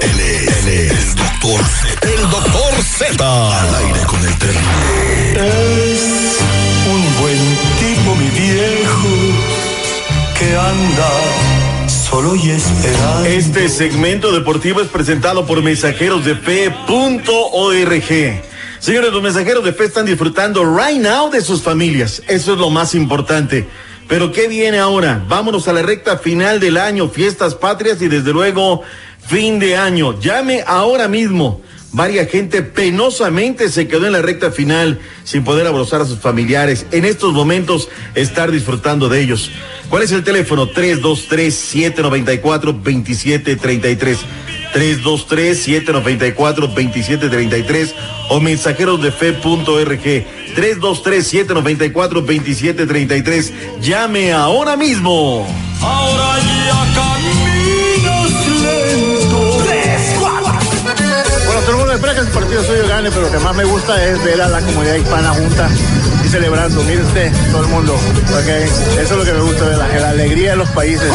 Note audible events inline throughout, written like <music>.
Él es, él es el doctor Z. El doctor Z. Al aire con el terrible. Es un buen tipo, mi viejo, que anda solo y esperando. Este segmento deportivo es presentado por mensajeros de fe.org. Señores, los mensajeros de fe están disfrutando right now de sus familias. Eso es lo más importante. Pero ¿qué viene ahora? Vámonos a la recta final del año, fiestas patrias y desde luego fin de año. Llame ahora mismo. Varia gente penosamente se quedó en la recta final sin poder abrazar a sus familiares. En estos momentos estar disfrutando de ellos. ¿Cuál es el teléfono? 323-794-2733. 323-794-2733 o mensajerosdefe.org. 323-794-2733. Llame ahora mismo. Ahora ya pero lo que más me gusta es ver a la comunidad hispana junta y celebrando. Mire usted, todo el mundo. ok Eso es lo que me gusta de la alegría de los países.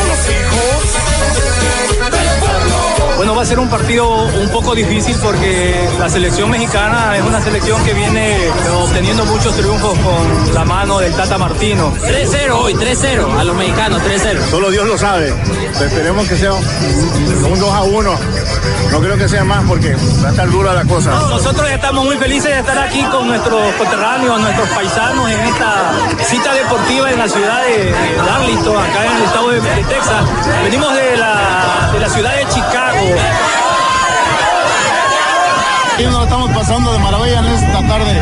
Bueno, va a ser un partido un poco difícil porque la selección mexicana es una selección que viene obteniendo muchos triunfos con la mano del Tata Martino. 3-0 hoy, 3-0 a los mexicanos, 3-0. Solo Dios lo sabe. Esperemos que sea un, un 2 a 1. No creo que sea más porque va a estar dura la cosa. Nosotros estamos muy felices de estar aquí con nuestros coterráneos, nuestros paisanos en esta cita deportiva en la ciudad de, de Darlington, acá en el estado de, de Texas. Venimos de la, de la ciudad de Chicago. Aquí nos lo estamos pasando de maravilla en esta tarde.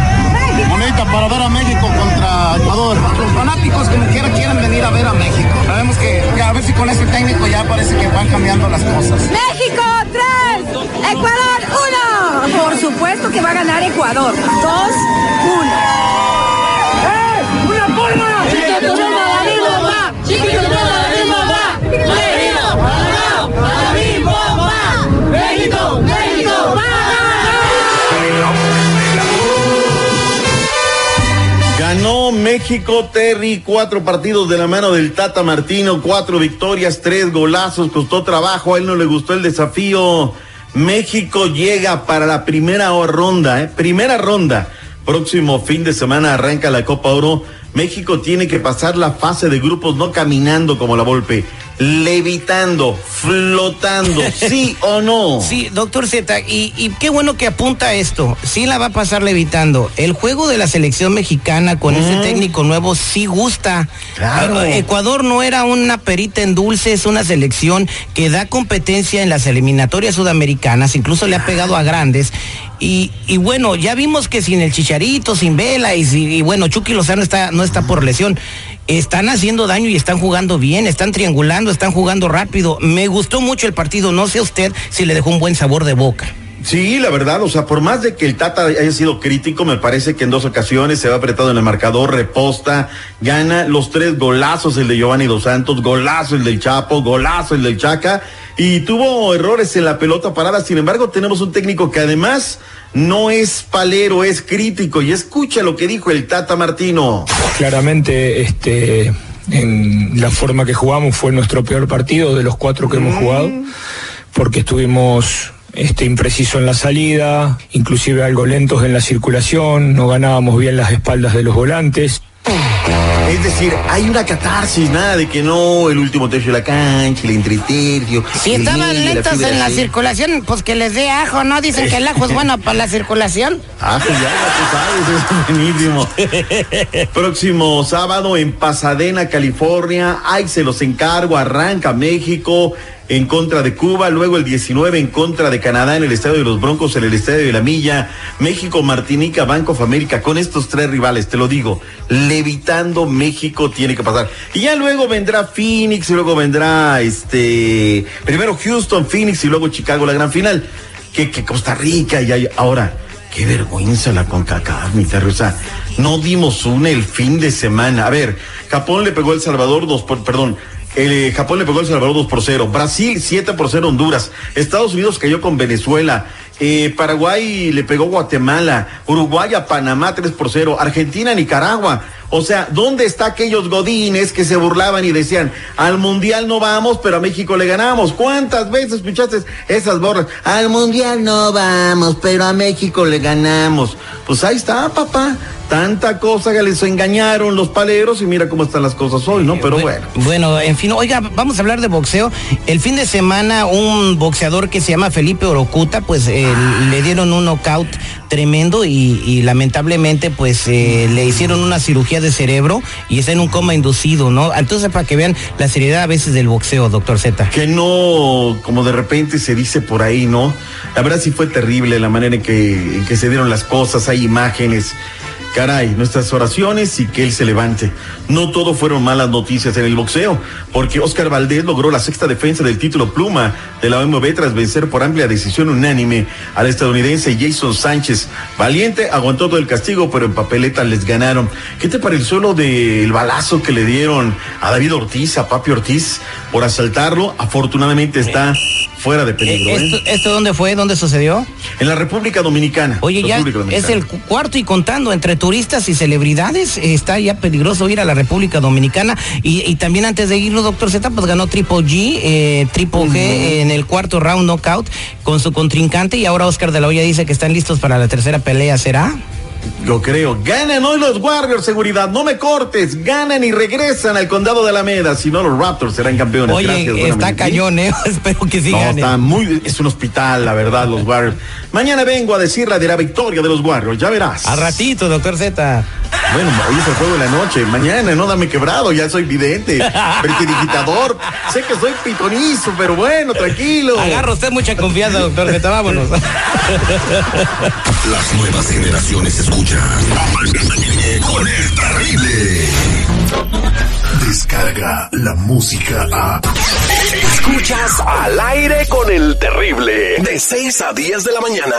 Bonita para ver a México contra Ecuador. Los fanáticos como quiera quieren venir a ver a México. Sabemos que, que a ver si con este técnico ya parece que van cambiando las cosas. México 3, Ecuador 1. Por supuesto que va a ganar Ecuador. 2, México Terry cuatro partidos de la mano del Tata Martino, cuatro victorias, tres golazos, costó trabajo, a él no le gustó el desafío. México llega para la primera ronda, ¿eh? primera ronda. Próximo fin de semana arranca la Copa Oro. México tiene que pasar la fase de grupos no caminando como la Volpe, levitando, flotando, <laughs> sí o no. Sí, doctor Z, y, y, qué bueno que apunta esto. Sí la va a pasar levitando. El juego de la selección mexicana con mm. ese técnico nuevo sí gusta. Claro. Ecuador no era una perita en dulce, es una selección que da competencia en las eliminatorias sudamericanas, incluso le ha pegado a grandes. Y, y bueno, ya vimos que sin el Chicharito, sin Vela, y, y bueno, Chucky Lozano está, no está por lesión están haciendo daño y están jugando bien, están triangulando, están jugando rápido. Me gustó mucho el partido, no sé usted si le dejó un buen sabor de boca. Sí, la verdad, o sea, por más de que el Tata haya sido crítico, me parece que en dos ocasiones se va apretado en el marcador, reposta, gana los tres golazos, el de Giovanni Dos Santos, golazo el del Chapo, golazo el del Chaca, y tuvo errores en la pelota parada. Sin embargo, tenemos un técnico que además no es palero, es crítico. Y escucha lo que dijo el Tata Martino. Claramente, este, en la forma que jugamos fue nuestro peor partido de los cuatro que mm. hemos jugado, porque estuvimos este, impreciso en la salida, inclusive algo lentos en la circulación, no ganábamos bien las espaldas de los volantes. Es decir, hay una catarsis, nada de que no, el último tercio de la cancha, el entretercio. Si el estaban hilo, lentos la en la circulación, pues que les dé ajo, ¿no? Dicen que el ajo es bueno para la circulación. Ah, pues ya, ya tú sabes, es <laughs> buenísimo. Próximo sábado en Pasadena, California. Ay, se los encargo. Arranca México en contra de Cuba. Luego el 19 en contra de Canadá en el Estadio de los Broncos, en el Estadio de la Milla. México, Martinica, Banco of America. Con estos tres rivales, te lo digo, levitando México tiene que pasar. Y ya luego vendrá Phoenix y luego vendrá este. Primero Houston, Phoenix y luego Chicago, la gran final. Que, que Costa Rica y hay, ahora. Qué vergüenza la CONCACAF, mi Terry. O sea, no dimos una el fin de semana. A ver, Japón le pegó El Salvador dos por, perdón, el, eh, Japón le pegó El Salvador 2 por 0. Brasil 7 por 0 Honduras. Estados Unidos cayó con Venezuela. Eh, Paraguay le pegó Guatemala. Uruguay a Panamá 3 por 0. Argentina Nicaragua. O sea, ¿dónde está aquellos godines que se burlaban y decían, al mundial no vamos, pero a México le ganamos? ¿Cuántas veces escuchaste esas borras? Al mundial no vamos, pero a México le ganamos. Pues ahí está, papá. Tanta cosa que les engañaron los paleros y mira cómo están las cosas hoy, ¿no? Pero bueno. Bueno, en fin, oiga, vamos a hablar de boxeo. El fin de semana un boxeador que se llama Felipe Orocuta, pues eh, le dieron un knockout tremendo y, y lamentablemente pues eh, le hicieron una cirugía de cerebro y está en un coma inducido, ¿no? Entonces para que vean la seriedad a veces del boxeo, doctor Z. Que no, como de repente se dice por ahí, ¿no? La verdad sí fue terrible la manera en que, en que se dieron las cosas, hay imágenes. Caray, nuestras oraciones y que él se levante. No todo fueron malas noticias en el boxeo, porque Oscar Valdés logró la sexta defensa del título pluma de la OMB tras vencer por amplia decisión unánime al estadounidense Jason Sánchez. Valiente aguantó todo el castigo, pero en papeleta les ganaron. ¿Qué te pareció lo del balazo que le dieron a David Ortiz, a Papi Ortiz, por asaltarlo? Afortunadamente está fuera de peligro. ¿Esto, ¿eh? ¿Esto dónde fue? ¿Dónde sucedió? En la República Dominicana. Oye, ya Dominicana. es el cu- cuarto y contando entre turistas y celebridades. Está ya peligroso ir a la República Dominicana. Y, y también antes de irnos, doctor Z, pues ganó Triple G, eh, Triple G en el cuarto round knockout con su contrincante. Y ahora Oscar de la Hoya dice que están listos para la tercera pelea. ¿Será? Lo creo. Ganan hoy los Warriors, seguridad. No me cortes. Ganan y regresan al condado de Alameda. Si no, los Raptors serán campeones. Oye, Gracias, está cañón, ¿eh? <laughs> Espero que sí No, está muy. Es un hospital, la verdad, los Warriors. Mañana vengo a decirle de la victoria de los Warriors. Ya verás. A ratito, doctor Z. Bueno, hoy es el juego de la noche. Mañana, no dame quebrado. Ya soy vidente. <laughs> Vertidigitador. sé que soy pitonizo, pero bueno, tranquilo. Agarra usted mucha confianza, doctor Z. Vámonos. Las nuevas generaciones escuchan con el terrible. Descarga la música a. Escuchas al aire con el terrible. De 6 a 10 de la mañana.